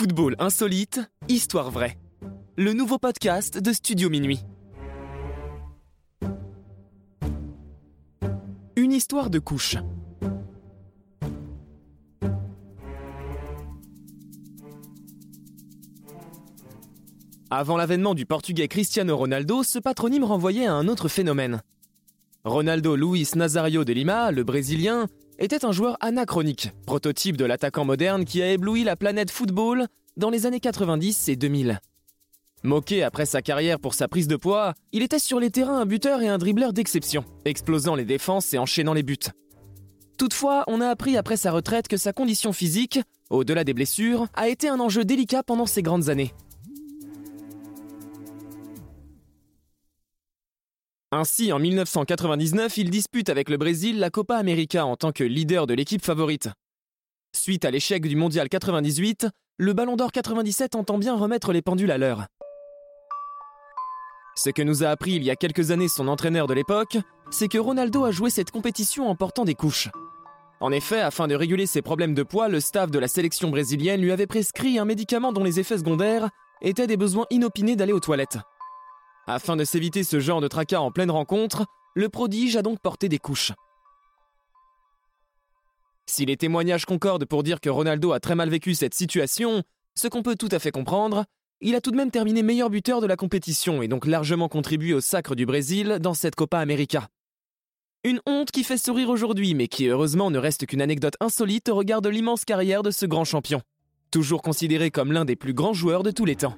Football insolite, histoire vraie. Le nouveau podcast de Studio Minuit. Une histoire de couche. Avant l'avènement du portugais Cristiano Ronaldo, ce patronyme renvoyait à un autre phénomène. Ronaldo Luis Nazario de Lima, le Brésilien, était un joueur anachronique, prototype de l'attaquant moderne qui a ébloui la planète football dans les années 90 et 2000. Moqué après sa carrière pour sa prise de poids, il était sur les terrains un buteur et un dribbleur d'exception, explosant les défenses et enchaînant les buts. Toutefois, on a appris après sa retraite que sa condition physique, au-delà des blessures, a été un enjeu délicat pendant ses grandes années. Ainsi, en 1999, il dispute avec le Brésil la Copa América en tant que leader de l'équipe favorite. Suite à l'échec du Mondial 98, le Ballon d'Or 97 entend bien remettre les pendules à l'heure. Ce que nous a appris il y a quelques années son entraîneur de l'époque, c'est que Ronaldo a joué cette compétition en portant des couches. En effet, afin de réguler ses problèmes de poids, le staff de la sélection brésilienne lui avait prescrit un médicament dont les effets secondaires étaient des besoins inopinés d'aller aux toilettes. Afin de s'éviter ce genre de tracas en pleine rencontre, le prodige a donc porté des couches. Si les témoignages concordent pour dire que Ronaldo a très mal vécu cette situation, ce qu'on peut tout à fait comprendre, il a tout de même terminé meilleur buteur de la compétition et donc largement contribué au sacre du Brésil dans cette Copa América. Une honte qui fait sourire aujourd'hui, mais qui heureusement ne reste qu'une anecdote insolite au regard de l'immense carrière de ce grand champion, toujours considéré comme l'un des plus grands joueurs de tous les temps.